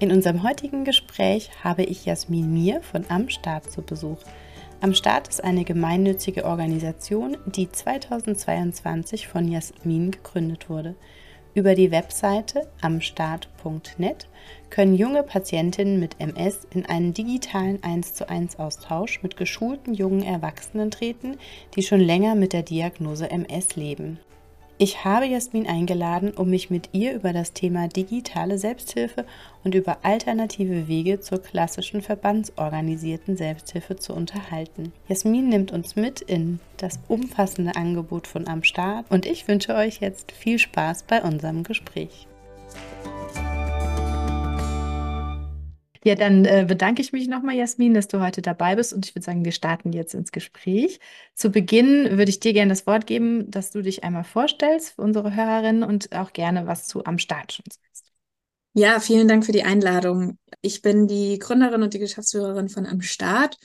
In unserem heutigen Gespräch habe ich Jasmin Mir von Am Start zu Besuch. Am Start ist eine gemeinnützige Organisation, die 2022 von Jasmin gegründet wurde. Über die Webseite amstart.net können junge Patientinnen mit MS in einen digitalen 1 zu 1 Austausch mit geschulten jungen Erwachsenen treten, die schon länger mit der Diagnose MS leben. Ich habe Jasmin eingeladen, um mich mit ihr über das Thema digitale Selbsthilfe und über alternative Wege zur klassischen verbandsorganisierten Selbsthilfe zu unterhalten. Jasmin nimmt uns mit in das umfassende Angebot von Am Start und ich wünsche euch jetzt viel Spaß bei unserem Gespräch. Ja, dann äh, bedanke ich mich nochmal, Jasmin, dass du heute dabei bist und ich würde sagen, wir starten jetzt ins Gespräch. Zu Beginn würde ich dir gerne das Wort geben, dass du dich einmal vorstellst für unsere Hörerinnen und auch gerne was zu am Start schon sagst. Ja, vielen Dank für die Einladung. Ich bin die Gründerin und die Geschäftsführerin von Am Start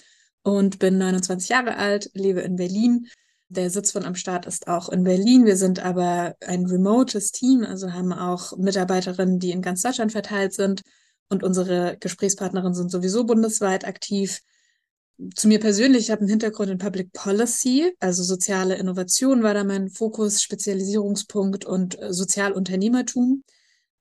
und bin 29 Jahre alt, lebe in Berlin. Der Sitz von Am Start ist auch in Berlin. Wir sind aber ein remotes Team, also haben auch Mitarbeiterinnen, die in ganz Deutschland verteilt sind und unsere Gesprächspartnerinnen sind sowieso bundesweit aktiv. Zu mir persönlich, ich habe einen Hintergrund in Public Policy, also soziale Innovation war da mein Fokus, Spezialisierungspunkt und äh, Sozialunternehmertum.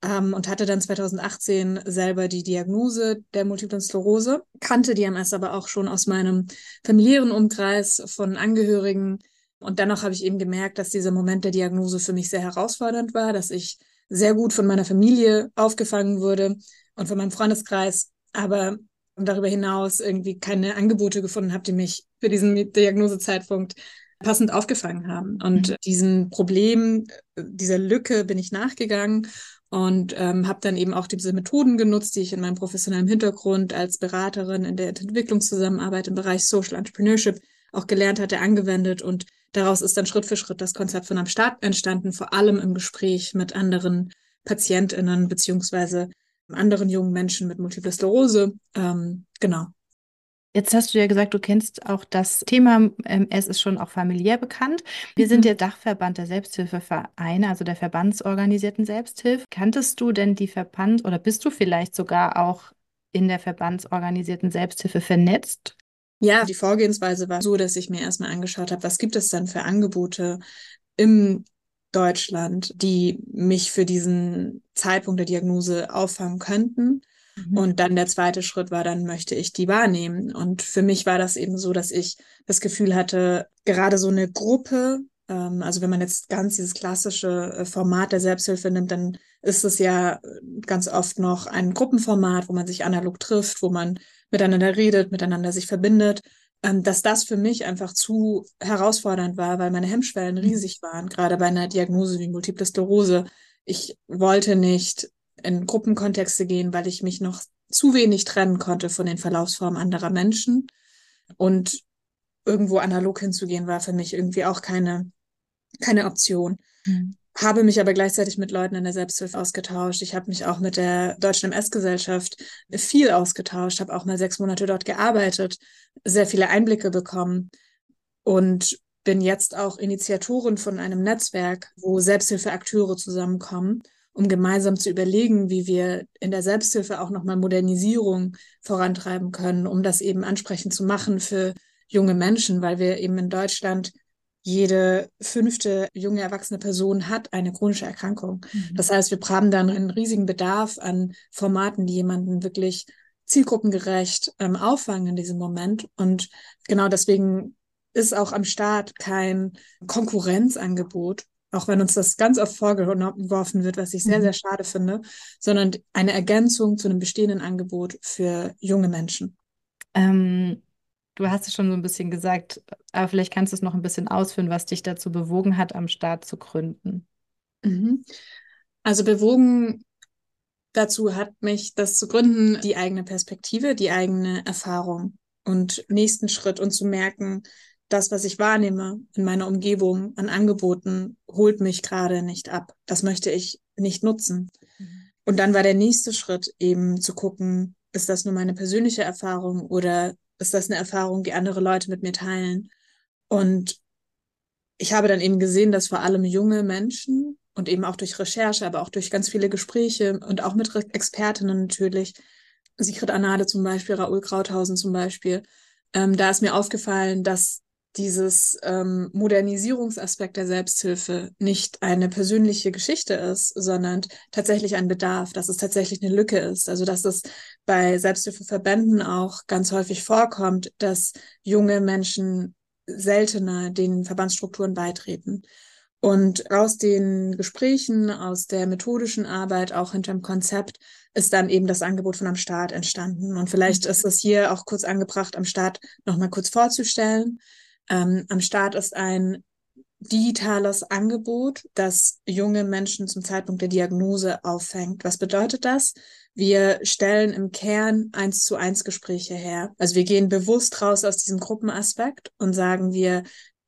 Ähm, und hatte dann 2018 selber die Diagnose der Multiplen Sklerose, kannte die MS aber auch schon aus meinem familiären Umkreis von Angehörigen. Und dennoch habe ich eben gemerkt, dass dieser Moment der Diagnose für mich sehr herausfordernd war, dass ich sehr gut von meiner Familie aufgefangen wurde, und von meinem Freundeskreis, aber darüber hinaus irgendwie keine Angebote gefunden habe, die mich für diesen Diagnosezeitpunkt passend aufgefangen haben. Und mhm. diesem Problem, dieser Lücke bin ich nachgegangen und ähm, habe dann eben auch diese Methoden genutzt, die ich in meinem professionellen Hintergrund als Beraterin in der Entwicklungszusammenarbeit im Bereich Social Entrepreneurship auch gelernt hatte, angewendet und daraus ist dann Schritt für Schritt das Konzept von am Start entstanden, vor allem im Gespräch mit anderen PatientInnen beziehungsweise anderen jungen Menschen mit Multiple Sklerose. Ähm, genau. Jetzt hast du ja gesagt, du kennst auch das Thema MS ist schon auch familiär bekannt. Wir mhm. sind der Dachverband der Selbsthilfevereine, also der verbandsorganisierten Selbsthilfe. Kanntest du denn die Verband oder bist du vielleicht sogar auch in der verbandsorganisierten Selbsthilfe vernetzt? Ja, die Vorgehensweise war so, dass ich mir erstmal angeschaut habe, was gibt es denn für Angebote im Deutschland, die mich für diesen Zeitpunkt der Diagnose auffangen könnten. Mhm. Und dann der zweite Schritt war, dann möchte ich die wahrnehmen. Und für mich war das eben so, dass ich das Gefühl hatte, gerade so eine Gruppe, ähm, also wenn man jetzt ganz dieses klassische äh, Format der Selbsthilfe nimmt, dann ist es ja ganz oft noch ein Gruppenformat, wo man sich analog trifft, wo man miteinander redet, miteinander sich verbindet dass das für mich einfach zu herausfordernd war, weil meine Hemmschwellen mhm. riesig waren, gerade bei einer Diagnose wie Multiple Sklerose. Ich wollte nicht in Gruppenkontexte gehen, weil ich mich noch zu wenig trennen konnte von den Verlaufsformen anderer Menschen. Und irgendwo analog hinzugehen, war für mich irgendwie auch keine, keine Option. Mhm habe mich aber gleichzeitig mit Leuten in der Selbsthilfe ausgetauscht. Ich habe mich auch mit der Deutschen MS-Gesellschaft viel ausgetauscht, habe auch mal sechs Monate dort gearbeitet, sehr viele Einblicke bekommen und bin jetzt auch Initiatorin von einem Netzwerk, wo Selbsthilfeakteure zusammenkommen, um gemeinsam zu überlegen, wie wir in der Selbsthilfe auch nochmal Modernisierung vorantreiben können, um das eben ansprechend zu machen für junge Menschen, weil wir eben in Deutschland jede fünfte junge erwachsene Person hat eine chronische Erkrankung. Mhm. Das heißt, wir haben dann einen riesigen Bedarf an Formaten, die jemanden wirklich zielgruppengerecht ähm, auffangen in diesem Moment. Und genau deswegen ist auch am Start kein Konkurrenzangebot, auch wenn uns das ganz oft vorgeworfen wird, was ich sehr, mhm. sehr schade finde, sondern eine Ergänzung zu einem bestehenden Angebot für junge Menschen. Ähm, Du hast es schon so ein bisschen gesagt, aber vielleicht kannst du es noch ein bisschen ausführen, was dich dazu bewogen hat, am Start zu gründen. Mhm. Also bewogen, dazu hat mich das zu gründen, die eigene Perspektive, die eigene Erfahrung und nächsten Schritt und zu merken, das, was ich wahrnehme in meiner Umgebung an Angeboten, holt mich gerade nicht ab. Das möchte ich nicht nutzen. Mhm. Und dann war der nächste Schritt eben zu gucken, ist das nur meine persönliche Erfahrung oder ist das eine Erfahrung, die andere Leute mit mir teilen? Und ich habe dann eben gesehen, dass vor allem junge Menschen und eben auch durch Recherche, aber auch durch ganz viele Gespräche und auch mit Expertinnen natürlich, Sigrid Anade zum Beispiel, Raoul Krauthausen zum Beispiel, ähm, da ist mir aufgefallen, dass dieses ähm, Modernisierungsaspekt der Selbsthilfe nicht eine persönliche Geschichte ist, sondern tatsächlich ein Bedarf, dass es tatsächlich eine Lücke ist. Also dass es bei Selbsthilfeverbänden auch ganz häufig vorkommt, dass junge Menschen seltener den Verbandsstrukturen beitreten. Und aus den Gesprächen, aus der methodischen Arbeit, auch hinterm Konzept, ist dann eben das Angebot von am Start entstanden. Und vielleicht mhm. ist es hier auch kurz angebracht, am Start nochmal kurz vorzustellen. Ähm, am Start ist ein digitales Angebot, das junge Menschen zum Zeitpunkt der Diagnose auffängt. Was bedeutet das? Wir stellen im Kern eins zu eins Gespräche her. Also wir gehen bewusst raus aus diesem Gruppenaspekt und sagen, wir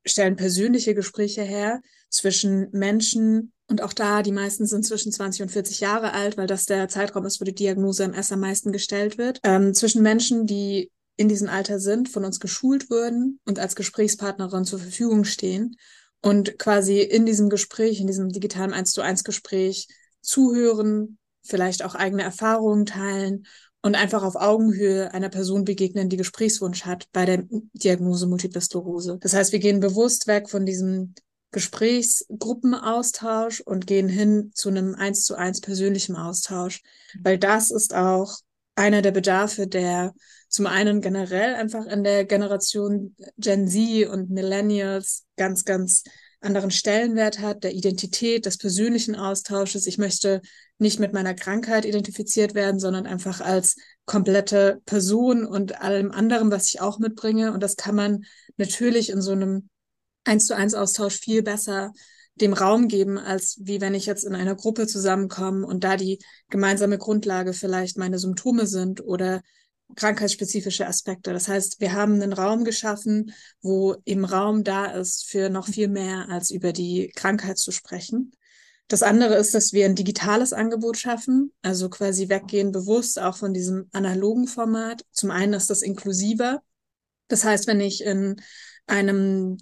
stellen persönliche Gespräche her zwischen Menschen und auch da, die meisten sind zwischen 20 und 40 Jahre alt, weil das der Zeitraum ist, wo die Diagnose MS am meisten gestellt wird. Ähm, zwischen Menschen, die in diesem Alter sind, von uns geschult wurden und als Gesprächspartnerin zur Verfügung stehen und quasi in diesem Gespräch, in diesem digitalen 1 zu 1 Gespräch zuhören, vielleicht auch eigene Erfahrungen teilen und einfach auf Augenhöhe einer Person begegnen, die Gesprächswunsch hat bei der Diagnose Multiple Sklerose. Das heißt, wir gehen bewusst weg von diesem Gesprächsgruppenaustausch und gehen hin zu einem eins zu eins persönlichen Austausch, weil das ist auch einer der Bedarfe, der zum einen generell einfach in der Generation Gen Z und Millennials ganz, ganz anderen Stellenwert hat, der Identität, des persönlichen Austausches. Ich möchte nicht mit meiner Krankheit identifiziert werden, sondern einfach als komplette Person und allem anderen, was ich auch mitbringe. Und das kann man natürlich in so einem eins zu eins Austausch viel besser dem Raum geben, als wie wenn ich jetzt in einer Gruppe zusammenkomme und da die gemeinsame Grundlage vielleicht meine Symptome sind oder krankheitsspezifische Aspekte. Das heißt, wir haben einen Raum geschaffen, wo im Raum da ist für noch viel mehr als über die Krankheit zu sprechen. Das andere ist, dass wir ein digitales Angebot schaffen, also quasi weggehen bewusst auch von diesem analogen Format. Zum einen ist das inklusiver. Das heißt, wenn ich in einem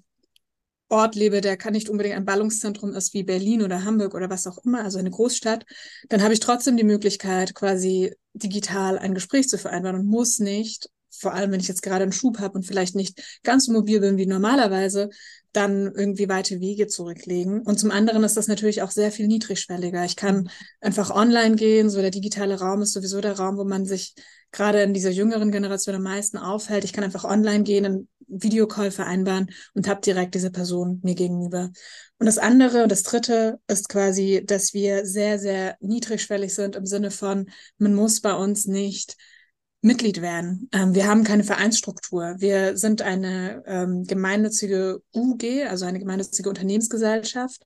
Ort lebe, der kann nicht unbedingt ein Ballungszentrum ist wie Berlin oder Hamburg oder was auch immer, also eine Großstadt, dann habe ich trotzdem die Möglichkeit, quasi digital ein Gespräch zu vereinbaren und muss nicht, vor allem wenn ich jetzt gerade einen Schub habe und vielleicht nicht ganz so mobil bin wie normalerweise, dann irgendwie weite Wege zurücklegen. Und zum anderen ist das natürlich auch sehr viel niedrigschwelliger. Ich kann einfach online gehen, so der digitale Raum ist sowieso der Raum, wo man sich gerade in dieser jüngeren Generation am meisten aufhält. Ich kann einfach online gehen, einen Videocall vereinbaren und habe direkt diese Person mir gegenüber. Und das andere und das dritte ist quasi, dass wir sehr, sehr niedrigschwellig sind im Sinne von, man muss bei uns nicht Mitglied werden. Ähm, wir haben keine Vereinsstruktur. Wir sind eine ähm, gemeinnützige UG, also eine gemeinnützige Unternehmensgesellschaft,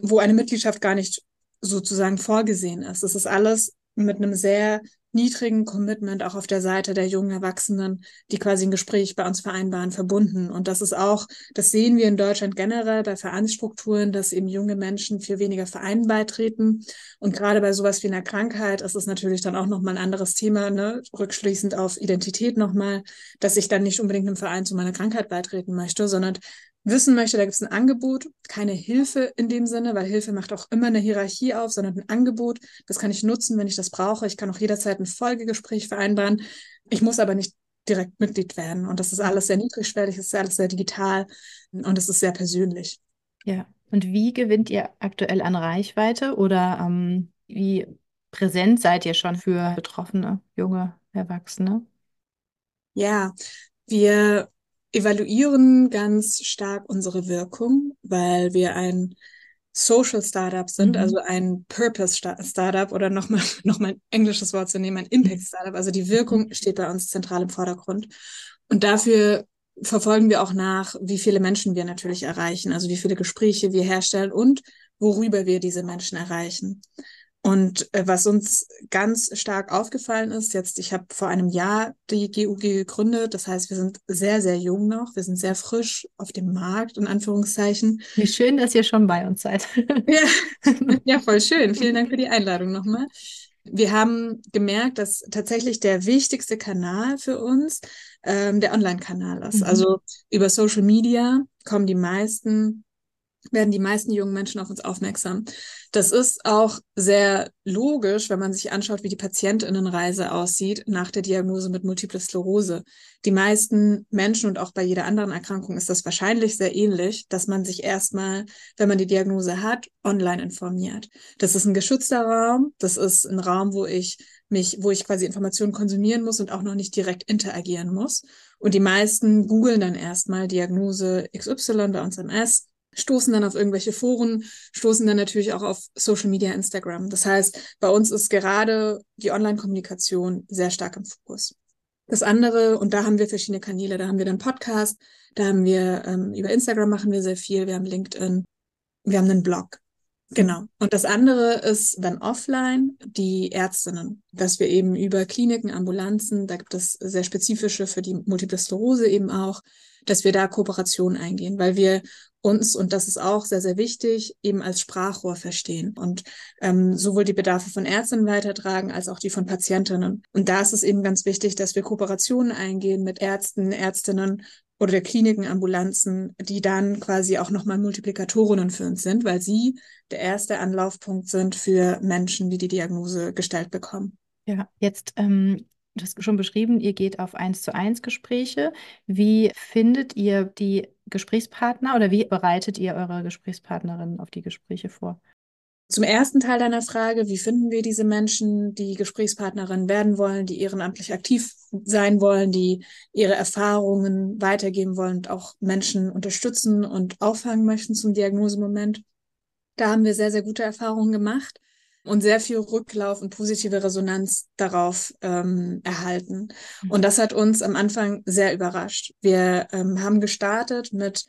wo eine Mitgliedschaft gar nicht sozusagen vorgesehen ist. Das ist alles mit einem sehr niedrigen Commitment auch auf der Seite der jungen Erwachsenen, die quasi ein Gespräch bei uns vereinbaren, verbunden. Und das ist auch, das sehen wir in Deutschland generell bei Vereinsstrukturen, dass eben junge Menschen viel weniger Vereinen beitreten. Und gerade bei sowas wie einer Krankheit ist es natürlich dann auch nochmal ein anderes Thema, ne? rückschließend auf Identität nochmal, dass ich dann nicht unbedingt einem Verein zu meiner Krankheit beitreten möchte, sondern wissen möchte, da gibt es ein Angebot, keine Hilfe in dem Sinne, weil Hilfe macht auch immer eine Hierarchie auf, sondern ein Angebot. Das kann ich nutzen, wenn ich das brauche. Ich kann auch jederzeit ein Folgegespräch vereinbaren. Ich muss aber nicht direkt Mitglied werden. Und das ist alles sehr niedrigschwellig, das ist alles sehr digital und es ist sehr persönlich. Ja. Und wie gewinnt ihr aktuell an Reichweite oder ähm, wie präsent seid ihr schon für betroffene junge Erwachsene? Ja, wir evaluieren ganz stark unsere Wirkung, weil wir ein Social Startup sind, mhm. also ein Purpose Startup oder nochmal noch mal ein englisches Wort zu nehmen, ein Impact Startup. Also die Wirkung steht bei uns zentral im Vordergrund. Und dafür verfolgen wir auch nach, wie viele Menschen wir natürlich erreichen, also wie viele Gespräche wir herstellen und worüber wir diese Menschen erreichen. Und äh, was uns ganz stark aufgefallen ist, jetzt, ich habe vor einem Jahr die GUG gegründet, das heißt, wir sind sehr, sehr jung noch, wir sind sehr frisch auf dem Markt, in Anführungszeichen. Wie schön, dass ihr schon bei uns seid. ja, ja, voll schön. Vielen Dank für die Einladung nochmal. Wir haben gemerkt, dass tatsächlich der wichtigste Kanal für uns ähm, der Online-Kanal ist. Mhm. Also über Social Media kommen die meisten werden die meisten jungen Menschen auf uns aufmerksam. Das ist auch sehr logisch, wenn man sich anschaut, wie die Patientinnenreise aussieht nach der Diagnose mit Multiple Sklerose. Die meisten Menschen und auch bei jeder anderen Erkrankung ist das wahrscheinlich sehr ähnlich, dass man sich erstmal, wenn man die Diagnose hat, online informiert. Das ist ein geschützter Raum. Das ist ein Raum, wo ich mich, wo ich quasi Informationen konsumieren muss und auch noch nicht direkt interagieren muss. Und die meisten googeln dann erstmal Diagnose XY bei uns MS stoßen dann auf irgendwelche Foren, stoßen dann natürlich auch auf Social Media, Instagram. Das heißt, bei uns ist gerade die Online-Kommunikation sehr stark im Fokus. Das andere, und da haben wir verschiedene Kanäle, da haben wir dann Podcast, da haben wir ähm, über Instagram machen wir sehr viel, wir haben LinkedIn, wir haben einen Blog. Genau. Und das andere ist dann offline die Ärztinnen, dass wir eben über Kliniken, Ambulanzen, da gibt es sehr spezifische für die Multiple Sklerose eben auch, dass wir da Kooperationen eingehen, weil wir uns, und das ist auch sehr, sehr wichtig, eben als Sprachrohr verstehen und ähm, sowohl die Bedarfe von Ärztinnen weitertragen als auch die von Patientinnen. Und da ist es eben ganz wichtig, dass wir Kooperationen eingehen mit Ärzten, Ärztinnen oder der Kliniken, Ambulanzen, die dann quasi auch nochmal Multiplikatorinnen für uns sind, weil sie der erste Anlaufpunkt sind für Menschen, die die Diagnose gestellt bekommen. Ja, jetzt ähm, du hast schon beschrieben, ihr geht auf eins zu eins Gespräche. Wie findet ihr die Gesprächspartner oder wie bereitet ihr eure Gesprächspartnerinnen auf die Gespräche vor? Zum ersten Teil deiner Frage, wie finden wir diese Menschen, die Gesprächspartnerinnen werden wollen, die ehrenamtlich aktiv sein wollen, die ihre Erfahrungen weitergeben wollen und auch Menschen unterstützen und auffangen möchten zum Diagnosemoment? Da haben wir sehr, sehr gute Erfahrungen gemacht und sehr viel Rücklauf und positive Resonanz darauf ähm, erhalten. Mhm. Und das hat uns am Anfang sehr überrascht. Wir ähm, haben gestartet mit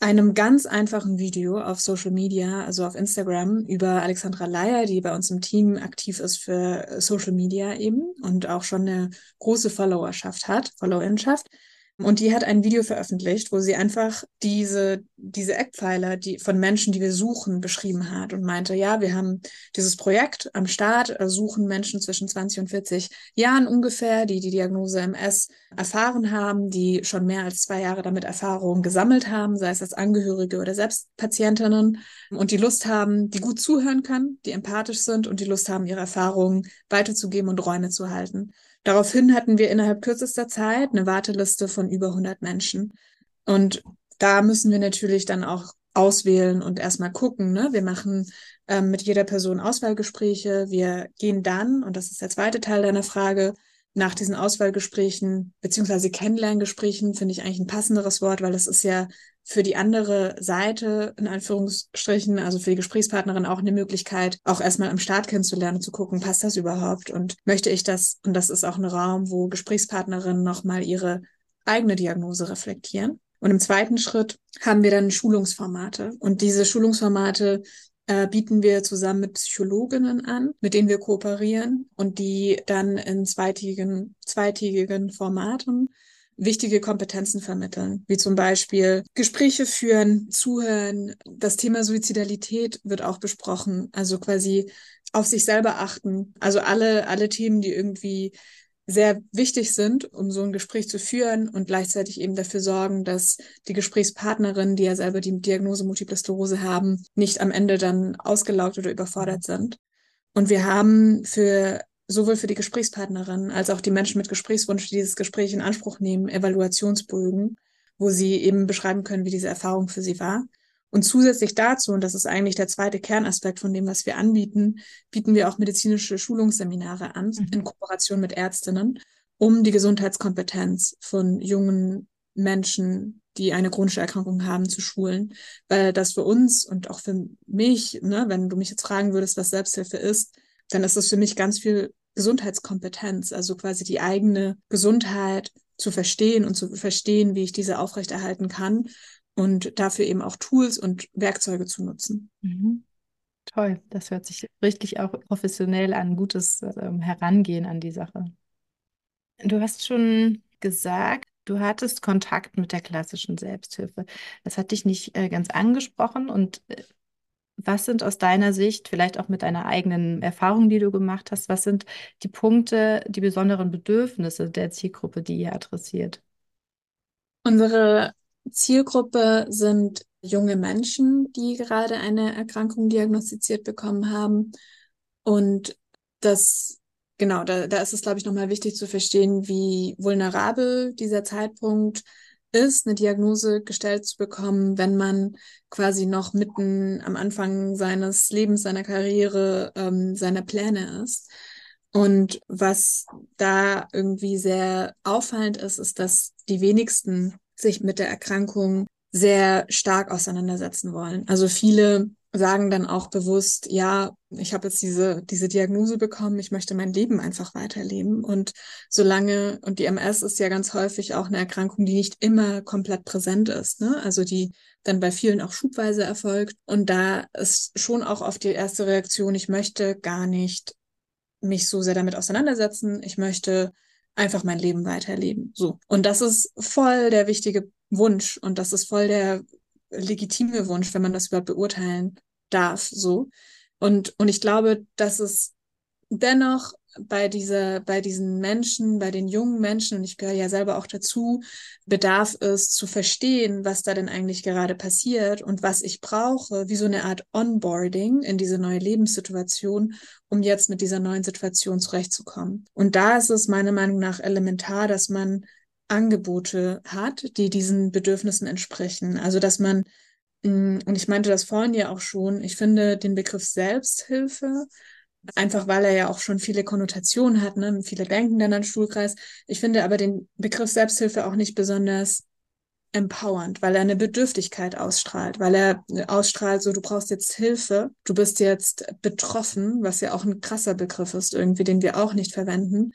einem ganz einfachen Video auf Social Media, also auf Instagram, über Alexandra Leier, die bei uns im Team aktiv ist für Social Media eben und auch schon eine große Followerschaft hat, Followerinschaft. Und die hat ein Video veröffentlicht, wo sie einfach diese, diese Eckpfeiler die, von Menschen, die wir suchen, beschrieben hat und meinte, ja, wir haben dieses Projekt am Start, äh, suchen Menschen zwischen 20 und 40 Jahren ungefähr, die die Diagnose MS erfahren haben, die schon mehr als zwei Jahre damit Erfahrung gesammelt haben, sei es als Angehörige oder selbst Patientinnen und die Lust haben, die gut zuhören können, die empathisch sind und die Lust haben, ihre Erfahrungen weiterzugeben und Räume zu halten. Daraufhin hatten wir innerhalb kürzester Zeit eine Warteliste von über 100 Menschen. Und da müssen wir natürlich dann auch auswählen und erstmal gucken. Ne? Wir machen ähm, mit jeder Person Auswahlgespräche. Wir gehen dann, und das ist der zweite Teil deiner Frage, nach diesen Auswahlgesprächen beziehungsweise Kennenlerngesprächen finde ich eigentlich ein passenderes Wort, weil das ist ja für die andere Seite, in Anführungsstrichen, also für die Gesprächspartnerin auch eine Möglichkeit, auch erstmal am Start kennenzulernen, zu gucken, passt das überhaupt und möchte ich das? Und das ist auch ein Raum, wo Gesprächspartnerinnen nochmal ihre eigene Diagnose reflektieren. Und im zweiten Schritt haben wir dann Schulungsformate. Und diese Schulungsformate äh, bieten wir zusammen mit Psychologinnen an, mit denen wir kooperieren und die dann in zweitägigen, zweitägigen Formaten wichtige Kompetenzen vermitteln, wie zum Beispiel Gespräche führen, zuhören. Das Thema Suizidalität wird auch besprochen, also quasi auf sich selber achten. Also alle, alle Themen, die irgendwie sehr wichtig sind, um so ein Gespräch zu führen und gleichzeitig eben dafür sorgen, dass die Gesprächspartnerinnen, die ja selber die Diagnose Multiple Sklerose haben, nicht am Ende dann ausgelaugt oder überfordert sind. Und wir haben für sowohl für die Gesprächspartnerin als auch die Menschen mit Gesprächswunsch, die dieses Gespräch in Anspruch nehmen, Evaluationsbögen, wo sie eben beschreiben können, wie diese Erfahrung für sie war. Und zusätzlich dazu, und das ist eigentlich der zweite Kernaspekt von dem, was wir anbieten, bieten wir auch medizinische Schulungsseminare an mhm. in Kooperation mit Ärztinnen, um die Gesundheitskompetenz von jungen Menschen, die eine chronische Erkrankung haben, zu schulen. Weil das für uns und auch für mich, ne, wenn du mich jetzt fragen würdest, was Selbsthilfe ist, dann ist das für mich ganz viel Gesundheitskompetenz, also quasi die eigene Gesundheit zu verstehen und zu verstehen, wie ich diese aufrechterhalten kann und dafür eben auch Tools und Werkzeuge zu nutzen. Mhm. Toll, das hört sich richtig auch professionell an, gutes ähm, Herangehen an die Sache. Du hast schon gesagt, du hattest Kontakt mit der klassischen Selbsthilfe. Das hat dich nicht äh, ganz angesprochen. Und äh, was sind aus deiner Sicht, vielleicht auch mit deiner eigenen Erfahrung, die du gemacht hast, was sind die Punkte, die besonderen Bedürfnisse der Zielgruppe, die ihr adressiert? Unsere Zielgruppe sind junge Menschen, die gerade eine Erkrankung diagnostiziert bekommen haben. Und das, genau, da, da ist es, glaube ich, nochmal wichtig zu verstehen, wie vulnerabel dieser Zeitpunkt ist, eine Diagnose gestellt zu bekommen, wenn man quasi noch mitten am Anfang seines Lebens, seiner Karriere, ähm, seiner Pläne ist. Und was da irgendwie sehr auffallend ist, ist, dass die wenigsten sich mit der Erkrankung sehr stark auseinandersetzen wollen. Also viele sagen dann auch bewusst, ja, ich habe jetzt diese, diese Diagnose bekommen, ich möchte mein Leben einfach weiterleben. Und solange, und die MS ist ja ganz häufig auch eine Erkrankung, die nicht immer komplett präsent ist, ne? Also die dann bei vielen auch schubweise erfolgt. Und da ist schon auch oft die erste Reaktion, ich möchte gar nicht mich so sehr damit auseinandersetzen. Ich möchte einfach mein Leben weiterleben. So. Und das ist voll der wichtige Wunsch und das ist voll der legitime Wunsch, wenn man das überhaupt beurteilen darf. So. Und, und ich glaube, dass es dennoch bei dieser, bei diesen Menschen, bei den jungen Menschen, und ich gehöre ja selber auch dazu, bedarf es zu verstehen, was da denn eigentlich gerade passiert und was ich brauche, wie so eine Art Onboarding in diese neue Lebenssituation, um jetzt mit dieser neuen Situation zurechtzukommen. Und da ist es meiner Meinung nach elementar, dass man Angebote hat, die diesen Bedürfnissen entsprechen. Also, dass man mm, und ich meinte das vorhin ja auch schon, ich finde den Begriff Selbsthilfe Einfach weil er ja auch schon viele Konnotationen hat, ne? viele denken dann an Stuhlkreis. Ich finde aber den Begriff Selbsthilfe auch nicht besonders empowernd, weil er eine Bedürftigkeit ausstrahlt, weil er ausstrahlt, so du brauchst jetzt Hilfe, du bist jetzt betroffen, was ja auch ein krasser Begriff ist, irgendwie, den wir auch nicht verwenden.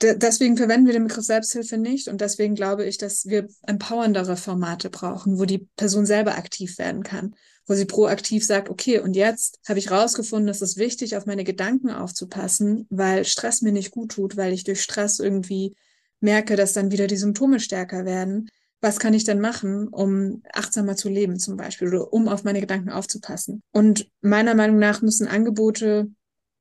De deswegen verwenden wir den Begriff Selbsthilfe nicht und deswegen glaube ich, dass wir empowerndere Formate brauchen, wo die Person selber aktiv werden kann wo sie proaktiv sagt, okay, und jetzt habe ich rausgefunden, es ist wichtig, auf meine Gedanken aufzupassen, weil Stress mir nicht gut tut, weil ich durch Stress irgendwie merke, dass dann wieder die Symptome stärker werden. Was kann ich denn machen, um achtsamer zu leben zum Beispiel oder um auf meine Gedanken aufzupassen? Und meiner Meinung nach müssen Angebote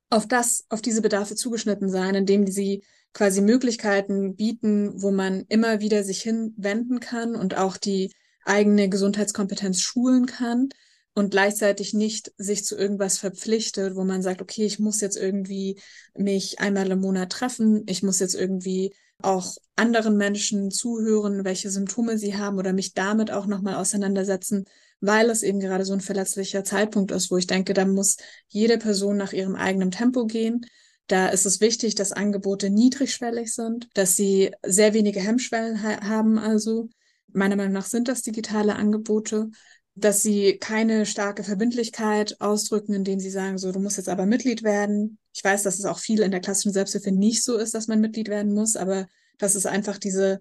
auf das, auf diese Bedarfe zugeschnitten sein, indem sie quasi Möglichkeiten bieten, wo man immer wieder sich hinwenden kann und auch die eigene Gesundheitskompetenz schulen kann und gleichzeitig nicht sich zu irgendwas verpflichtet, wo man sagt, okay, ich muss jetzt irgendwie mich einmal im Monat treffen, ich muss jetzt irgendwie auch anderen Menschen zuhören, welche Symptome sie haben oder mich damit auch nochmal auseinandersetzen, weil es eben gerade so ein verletzlicher Zeitpunkt ist, wo ich denke, da muss jede Person nach ihrem eigenen Tempo gehen. Da ist es wichtig, dass Angebote niedrigschwellig sind, dass sie sehr wenige Hemmschwellen ha haben. Also meiner Meinung nach sind das digitale Angebote, dass sie keine starke Verbindlichkeit ausdrücken, indem sie sagen, so, du musst jetzt aber Mitglied werden. Ich weiß, dass es auch viel in der klassischen Selbsthilfe nicht so ist, dass man Mitglied werden muss, aber das ist einfach diese,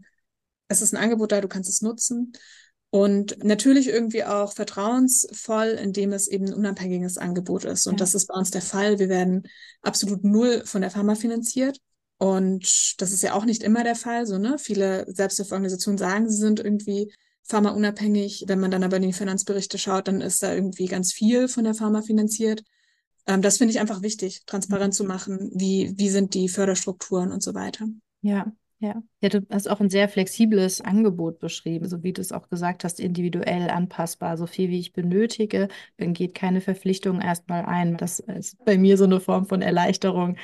es ist ein Angebot da, du kannst es nutzen. Und natürlich irgendwie auch vertrauensvoll, indem es eben ein unabhängiges Angebot ist. Und ja. das ist bei uns der Fall. Wir werden absolut null von der Pharma finanziert. Und das ist ja auch nicht immer der Fall. So, ne? Viele Selbsthilfeorganisationen sagen, sie sind irgendwie pharmaunabhängig. Wenn man dann aber in die Finanzberichte schaut, dann ist da irgendwie ganz viel von der Pharma finanziert. Ähm, das finde ich einfach wichtig, transparent zu machen. Wie, wie sind die Förderstrukturen und so weiter. Ja, ja. Ja, du hast auch ein sehr flexibles Angebot beschrieben, so wie du es auch gesagt hast, individuell anpassbar. So viel wie ich benötige, dann geht keine Verpflichtung erstmal ein. Das ist bei mir so eine Form von Erleichterung,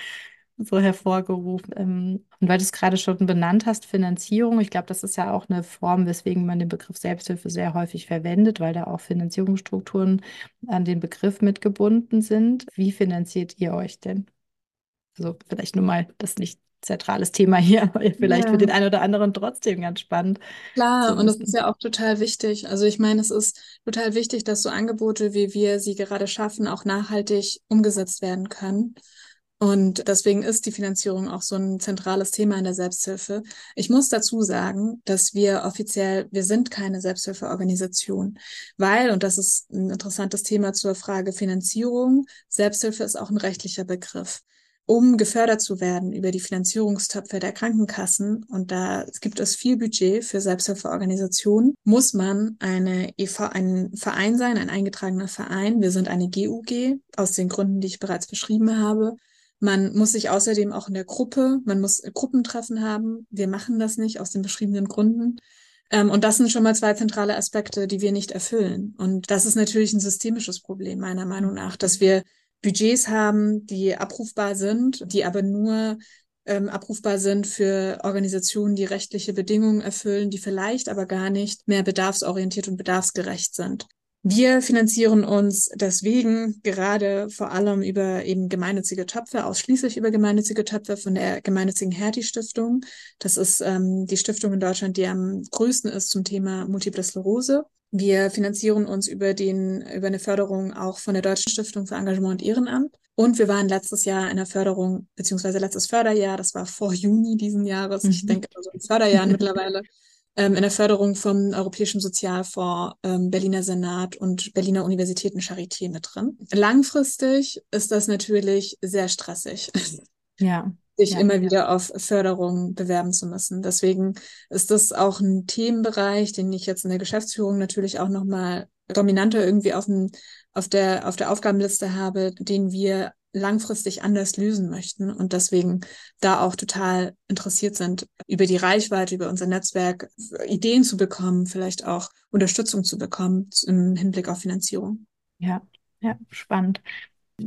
so hervorgerufen. Ähm, und weil du es gerade schon benannt hast, Finanzierung, ich glaube, das ist ja auch eine Form, weswegen man den Begriff Selbsthilfe sehr häufig verwendet, weil da auch Finanzierungsstrukturen an den Begriff mitgebunden sind. Wie finanziert ihr euch denn? Also vielleicht nur mal das nicht zentrales Thema hier, aber vielleicht ja. für den einen oder anderen trotzdem ganz spannend. Klar, und das ist ja auch total wichtig. Also ich meine, es ist total wichtig, dass so Angebote, wie wir sie gerade schaffen, auch nachhaltig umgesetzt werden können. Und deswegen ist die Finanzierung auch so ein zentrales Thema in der Selbsthilfe. Ich muss dazu sagen, dass wir offiziell, wir sind keine Selbsthilfeorganisation, weil, und das ist ein interessantes Thema zur Frage Finanzierung, Selbsthilfe ist auch ein rechtlicher Begriff. Um gefördert zu werden über die Finanzierungstöpfe der Krankenkassen, und da gibt es viel Budget für Selbsthilfeorganisationen, muss man eine EV, ein Verein sein, ein eingetragener Verein. Wir sind eine GUG aus den Gründen, die ich bereits beschrieben habe. Man muss sich außerdem auch in der Gruppe, man muss Gruppentreffen haben. Wir machen das nicht aus den beschriebenen Gründen. Ähm, und das sind schon mal zwei zentrale Aspekte, die wir nicht erfüllen. Und das ist natürlich ein systemisches Problem, meiner Meinung nach, dass wir Budgets haben, die abrufbar sind, die aber nur ähm, abrufbar sind für Organisationen, die rechtliche Bedingungen erfüllen, die vielleicht aber gar nicht mehr bedarfsorientiert und bedarfsgerecht sind. Wir finanzieren uns deswegen gerade vor allem über eben gemeinnützige Töpfe, ausschließlich über gemeinnützige Töpfe von der gemeinnützigen Hertie Stiftung. Das ist ähm, die Stiftung in Deutschland, die am größten ist zum Thema Multiple Sklerose. Wir finanzieren uns über den, über eine Förderung auch von der Deutschen Stiftung für Engagement und Ehrenamt. Und wir waren letztes Jahr in der Förderung, beziehungsweise letztes Förderjahr, das war vor Juni diesen Jahres, mhm. ich denke so in Förderjahren mittlerweile, ähm, in der Förderung vom Europäischen Sozialfonds, ähm, Berliner Senat und Berliner Universitäten Charité mit drin. Langfristig ist das natürlich sehr stressig. Ja. Sich ja, immer ja. wieder auf Förderung bewerben zu müssen. Deswegen ist das auch ein Themenbereich, den ich jetzt in der Geschäftsführung natürlich auch nochmal dominanter irgendwie auf, dem, auf, der, auf der Aufgabenliste habe, den wir langfristig anders lösen möchten und deswegen da auch total interessiert sind, über die Reichweite, über unser Netzwerk Ideen zu bekommen, vielleicht auch Unterstützung zu bekommen im Hinblick auf Finanzierung. Ja, ja, spannend.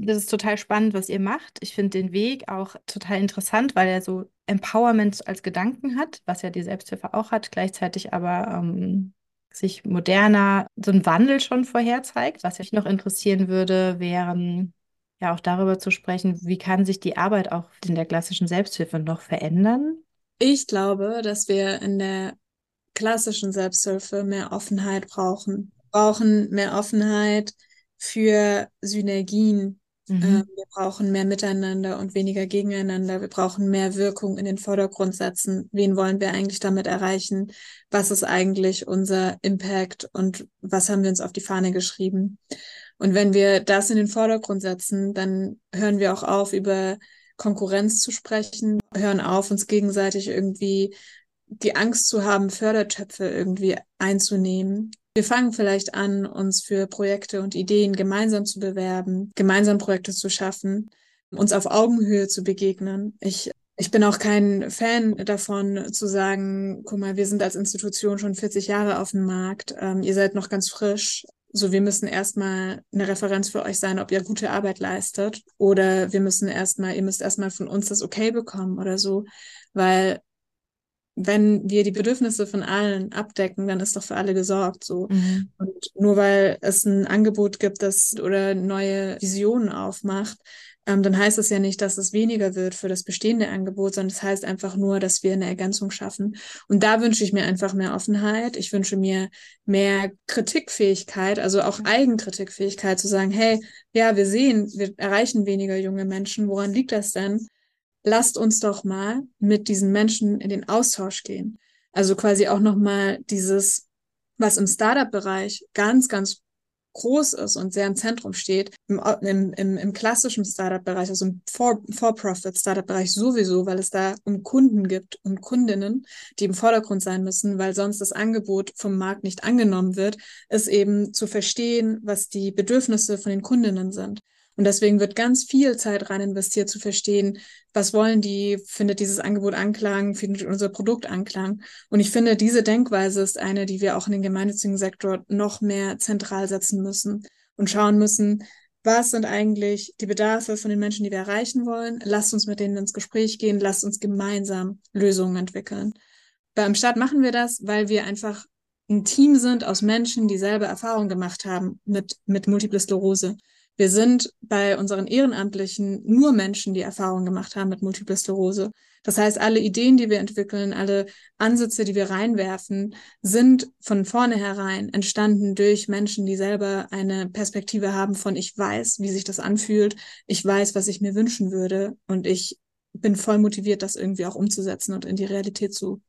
Das ist total spannend, was ihr macht. Ich finde den Weg auch total interessant, weil er so Empowerment als Gedanken hat, was ja die Selbsthilfe auch hat, gleichzeitig aber ähm, sich moderner so ein Wandel schon vorher zeigt. Was mich noch interessieren würde, wären ja auch darüber zu sprechen, wie kann sich die Arbeit auch in der klassischen Selbsthilfe noch verändern? Ich glaube, dass wir in der klassischen Selbsthilfe mehr Offenheit brauchen. Wir brauchen mehr Offenheit für Synergien. Mhm. Äh, wir brauchen mehr Miteinander und weniger Gegeneinander. Wir brauchen mehr Wirkung in den Vordergrund setzen. Wen wollen wir eigentlich damit erreichen? Was ist eigentlich unser Impact und was haben wir uns auf die Fahne geschrieben? Und wenn wir das in den Vordergrund setzen, dann hören wir auch auf, über Konkurrenz zu sprechen, hören auf, uns gegenseitig irgendwie die Angst zu haben, Fördertöpfe irgendwie einzunehmen. Wir fangen vielleicht an, uns für Projekte und Ideen gemeinsam zu bewerben, gemeinsam Projekte zu schaffen, uns auf Augenhöhe zu begegnen. Ich ich bin auch kein Fan davon zu sagen, guck mal, wir sind als Institution schon 40 Jahre auf dem Markt, ähm, ihr seid noch ganz frisch so wir müssen erstmal eine Referenz für euch sein, ob ihr gute Arbeit leistet oder wir müssen erstmal, ihr müsst erstmal von uns das okay bekommen oder so, weil wenn wir die Bedürfnisse von allen abdecken, dann ist doch für alle gesorgt so. Mhm. Und nur weil es ein Angebot gibt, das oder neue Visionen aufmacht, ähm, dann heißt es ja nicht, dass es weniger wird für das bestehende Angebot, sondern es das heißt einfach nur, dass wir eine Ergänzung schaffen. Und da wünsche ich mir einfach mehr Offenheit. Ich wünsche mir mehr Kritikfähigkeit, also auch Eigenkritikfähigkeit zu sagen, hey, ja, wir sehen, wir erreichen weniger junge Menschen. Woran liegt das denn? Lasst uns doch mal mit diesen Menschen in den Austausch gehen. Also quasi auch nochmal dieses, was im Startup-Bereich ganz, ganz groß ist und sehr im Zentrum steht, im, im, im, im klassischen Startup-Bereich, also im For-Profit-Startup-Bereich sowieso, weil es da um Kunden gibt und Kundinnen, die im Vordergrund sein müssen, weil sonst das Angebot vom Markt nicht angenommen wird, ist eben zu verstehen, was die Bedürfnisse von den Kundinnen sind. Und deswegen wird ganz viel Zeit rein investiert, zu verstehen, was wollen die, findet dieses Angebot Anklang, findet unser Produkt Anklang. Und ich finde, diese Denkweise ist eine, die wir auch in den gemeinnützigen Sektor noch mehr zentral setzen müssen und schauen müssen, was sind eigentlich die Bedarfe von den Menschen, die wir erreichen wollen. Lasst uns mit denen ins Gespräch gehen, lasst uns gemeinsam Lösungen entwickeln. Beim Staat machen wir das, weil wir einfach ein Team sind aus Menschen, die selber Erfahrung gemacht haben mit, mit Multiple Sklerose Wir sind bei unseren Ehrenamtlichen nur Menschen, die Erfahrungen gemacht haben mit Multiple Sklerose. Das heißt, alle Ideen, die wir entwickeln, alle Ansätze, die wir reinwerfen, sind von vornherein entstanden durch Menschen, die selber eine Perspektive haben von ich weiß, wie sich das anfühlt, ich weiß, was ich mir wünschen würde und ich bin voll motiviert, das irgendwie auch umzusetzen und in die Realität zu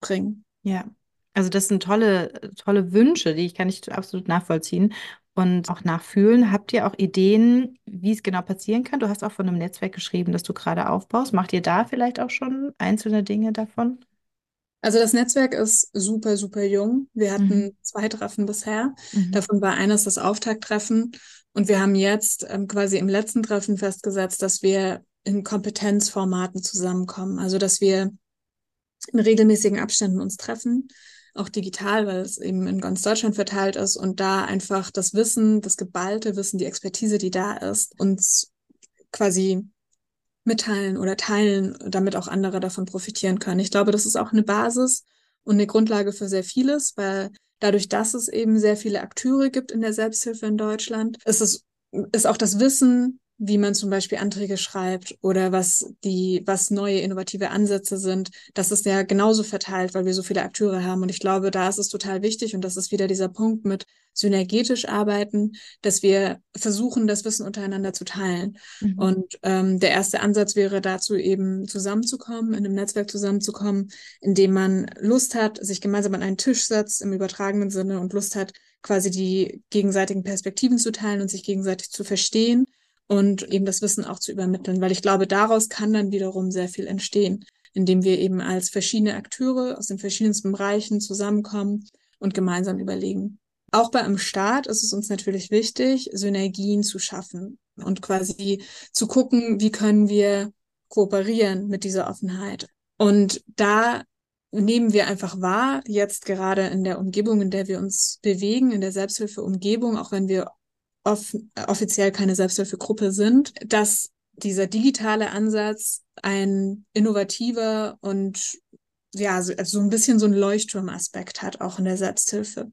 bringen. Ja, also das sind tolle, tolle Wünsche, die ich kann ich absolut nachvollziehen und auch nachfühlen. Habt ihr auch Ideen, wie es genau passieren kann? Du hast auch von einem Netzwerk geschrieben, das du gerade aufbaust. Macht ihr da vielleicht auch schon einzelne Dinge davon? Also das Netzwerk ist super, super jung. Wir hatten mhm. zwei Treffen bisher. Mhm. Davon war eines das Auftakttreffen. Und wir haben jetzt ähm, quasi im letzten Treffen festgesetzt, dass wir in Kompetenzformaten zusammenkommen. Also dass wir in regelmäßigen Abständen uns treffen auch digital, weil es eben in ganz Deutschland verteilt ist und da einfach das Wissen, das geballte Wissen, die Expertise, die da ist, uns quasi mitteilen oder teilen, damit auch andere davon profitieren können. Ich glaube, das ist auch eine Basis und eine Grundlage für sehr vieles, weil dadurch, dass es eben sehr viele Akteure gibt in der Selbsthilfe in Deutschland, ist es ist auch das Wissen wie man zum Beispiel Anträge schreibt oder was die, was neue innovative Ansätze sind. Das ist ja genauso verteilt, weil wir so viele Akteure haben. Und ich glaube, da ist es total wichtig, und das ist wieder dieser Punkt mit synergetisch arbeiten, dass wir versuchen, das Wissen untereinander zu teilen. Mhm. Und ähm, der erste Ansatz wäre dazu eben zusammenzukommen, in einem Netzwerk zusammenzukommen, in dem man Lust hat, sich gemeinsam an einen Tisch setzt im übertragenen Sinne und Lust hat, quasi die gegenseitigen Perspektiven zu teilen und sich gegenseitig zu verstehen und eben das Wissen auch zu übermitteln, weil ich glaube, daraus kann dann wiederum sehr viel entstehen, indem wir eben als verschiedene Akteure aus den verschiedensten Bereichen zusammenkommen und gemeinsam überlegen. Auch bei einem Staat ist es uns natürlich wichtig, Synergien zu schaffen und quasi zu gucken, wie können wir kooperieren mit dieser Offenheit. Und da nehmen wir einfach wahr, jetzt gerade in der Umgebung, in der wir uns bewegen, in der Selbsthilfeumgebung, auch wenn wir off offiziell keine Selbsthilfegruppe sind, dass dieser digitale Ansatz ein innovativer und ja, so, also so ein bisschen so ein Leuchtturmaspekt hat, auch in der Selbsthilfe.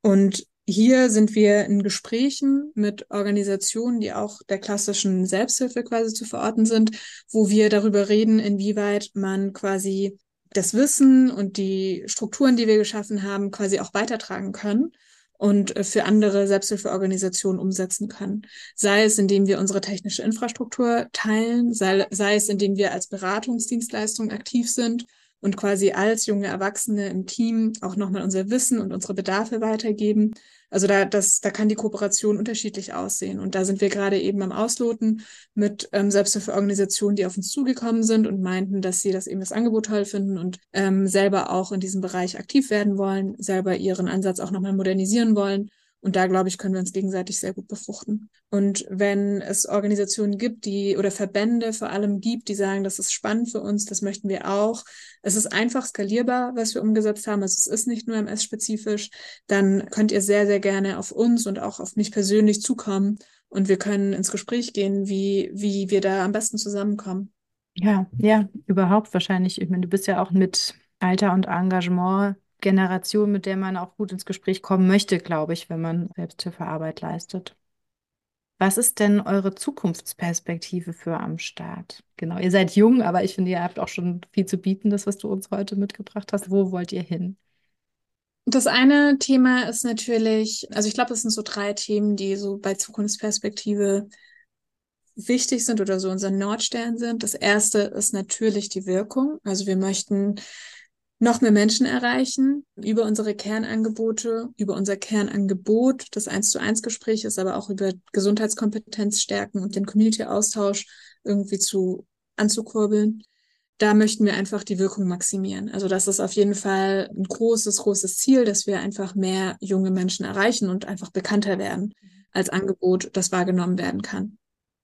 Und hier sind wir in Gesprächen mit Organisationen, die auch der klassischen Selbsthilfe quasi zu verorten sind, wo wir darüber reden, inwieweit man quasi das Wissen und die Strukturen, die wir geschaffen haben, quasi auch weitertragen können und äh, für andere Selbsthilfeorganisationen umsetzen können. Sei es, indem wir unsere technische Infrastruktur teilen, sei, sei es, indem wir als Beratungsdienstleistung aktiv sind und quasi als junge Erwachsene im Team auch nochmal unser Wissen und unsere Bedarfe weitergeben. Also da, das, da kann die Kooperation unterschiedlich aussehen. Und da sind wir gerade eben am Ausloten mit ähm, Selbsthilfeorganisationen, die auf uns zugekommen sind und meinten, dass sie das eben das Angebot toll finden und ähm, selber auch in diesem Bereich aktiv werden wollen, selber ihren Ansatz auch nochmal modernisieren wollen und da, glaube ich, können wir uns gegenseitig sehr gut befruchten. Und wenn es Organisationen gibt, die oder Verbände vor allem gibt, die sagen, das ist spannend für uns, das möchten wir auch. Es ist einfach skalierbar, was wir umgesetzt haben. Also es ist nicht nur MS-spezifisch. Dann könnt ihr sehr, sehr gerne auf uns und auch auf mich persönlich zukommen. Und wir können ins Gespräch gehen, wie, wie wir da am besten zusammenkommen. Ja, ja, überhaupt wahrscheinlich. Ich meine, du bist ja auch mit Alter und Engagement Generation, mit der man auch gut ins Gespräch kommen möchte, glaube ich, wenn man Selbsthilfearbeit leistet. Was ist denn eure Zukunftsperspektive für am Start? Genau, ihr seid jung, aber ich finde, ihr habt auch schon viel zu bieten, das, was du uns heute mitgebracht hast. Wo wollt ihr hin? Das eine Thema ist natürlich, also ich glaube, das sind so drei Themen, die so bei Zukunftsperspektive wichtig sind oder so unser Nordstern sind. Das erste ist natürlich die Wirkung. Also wir möchten noch mehr Menschen erreichen über unsere Kernangebote, über unser Kernangebot, das 1 zu 1 Gespräch ist, aber auch über Gesundheitskompetenz stärken und den Community-Austausch irgendwie zu anzukurbeln. Da möchten wir einfach die Wirkung maximieren. Also das ist auf jeden Fall ein großes, großes Ziel, dass wir einfach mehr junge Menschen erreichen und einfach bekannter werden als Angebot, das wahrgenommen werden kann.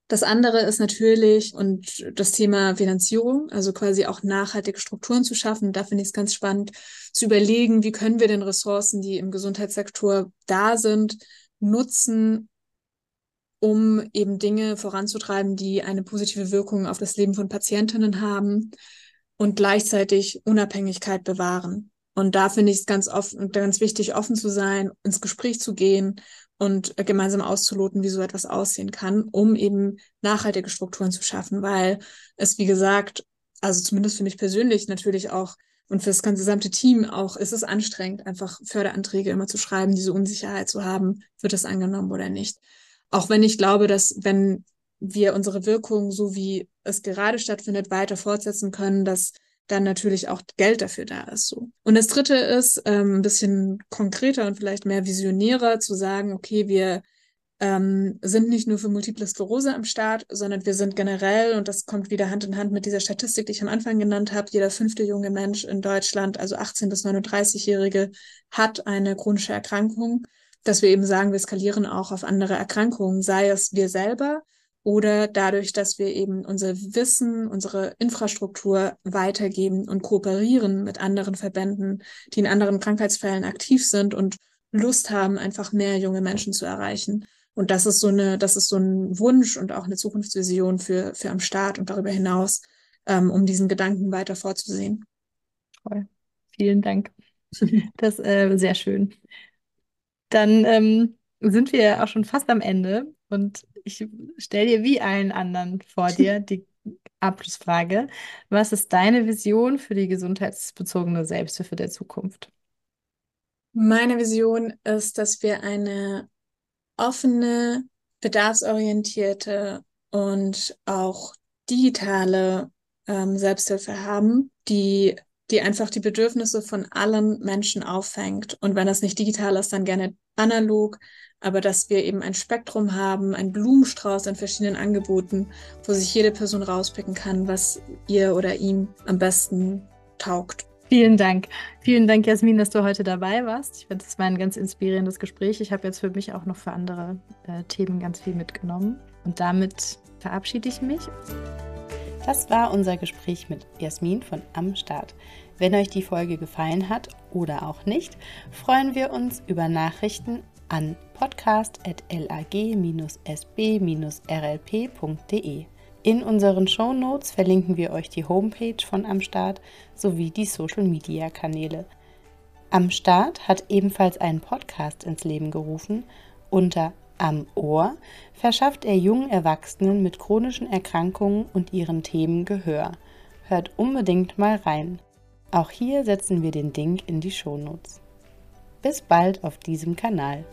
Das andere ist natürlich und das Thema Finanzierung, also quasi auch nachhaltige Strukturen zu schaffen. Da finde ich es ganz spannend zu überlegen, wie können wir denn Ressourcen, die im Gesundheitssektor da sind, nutzen, um eben Dinge voranzutreiben, die eine positive Wirkung auf das Leben von Patientinnen haben und gleichzeitig Unabhängigkeit bewahren. Und da finde ich es ganz offen ganz wichtig, offen zu sein, ins Gespräch zu gehen und gemeinsam auszuloten, wie so etwas aussehen kann, um eben nachhaltige Strukturen zu schaffen, weil es, wie gesagt, also zumindest für mich persönlich natürlich auch und für das gesamte Team auch ist es anstrengend, einfach Förderanträge immer zu schreiben, diese Unsicherheit zu haben, wird es angenommen oder nicht. Auch wenn ich glaube, dass wenn wir unsere Wirkung, so wie es gerade stattfindet, weiter fortsetzen können, dass dann natürlich auch Geld dafür da ist. So. Und das Dritte ist, ähm, ein bisschen konkreter und vielleicht mehr visionärer zu sagen, okay, wir ähm, sind nicht nur für Multiple Sklerose am Start, sondern wir sind generell, und das kommt wieder Hand in Hand mit dieser Statistik, die ich am Anfang genannt habe, jeder fünfte junge Mensch in Deutschland, also 18 bis 39-Jährige, hat eine chronische Erkrankung, dass wir eben sagen, wir skalieren auch auf andere Erkrankungen, sei es wir selber, oder dadurch, dass wir eben unser Wissen, unsere Infrastruktur weitergeben und kooperieren mit anderen Verbänden, die in anderen Krankheitsfällen aktiv sind und Lust haben, einfach mehr junge Menschen zu erreichen. Und das ist so eine, das ist so ein Wunsch und auch eine Zukunftsvision für, für am Start und darüber hinaus, ähm, um diesen Gedanken weiter vorzusehen. Toll. Vielen Dank. Das ist äh, sehr schön. Dann ähm, sind wir auch schon fast am Ende und ich stelle dir wie allen anderen vor dir die Abschlussfrage. Was ist deine Vision für die gesundheitsbezogene Selbsthilfe der Zukunft? Meine Vision ist, dass wir eine offene, bedarfsorientierte und auch digitale ähm, Selbsthilfe haben, die, die einfach die Bedürfnisse von allen Menschen auffängt. Und wenn das nicht digital ist, dann gerne analog, aber dass wir eben ein Spektrum haben, ein Blumenstrauß an verschiedenen Angeboten, wo sich jede Person rauspicken kann, was ihr oder ihm am besten taugt. Vielen Dank. Vielen Dank, Jasmin, dass du heute dabei warst. Ich finde, es war ein ganz inspirierendes Gespräch. Ich habe jetzt für mich auch noch für andere äh, Themen ganz viel mitgenommen. Und damit verabschiede ich mich. Das war unser Gespräch mit Jasmin von Am Start. Wenn euch die Folge gefallen hat oder auch nicht, freuen wir uns über Nachrichten an podcast.lag-sb-rlp.de. In unseren Show Notes verlinken wir euch die Homepage von Am Start sowie die Social Media Kanäle. Am Start hat ebenfalls einen Podcast ins Leben gerufen. Unter Am Ohr verschafft er jungen Erwachsenen mit chronischen Erkrankungen und ihren Themen Gehör. Hört unbedingt mal rein. Auch hier setzen wir den Link in die Shownotes. Bis bald auf diesem Kanal.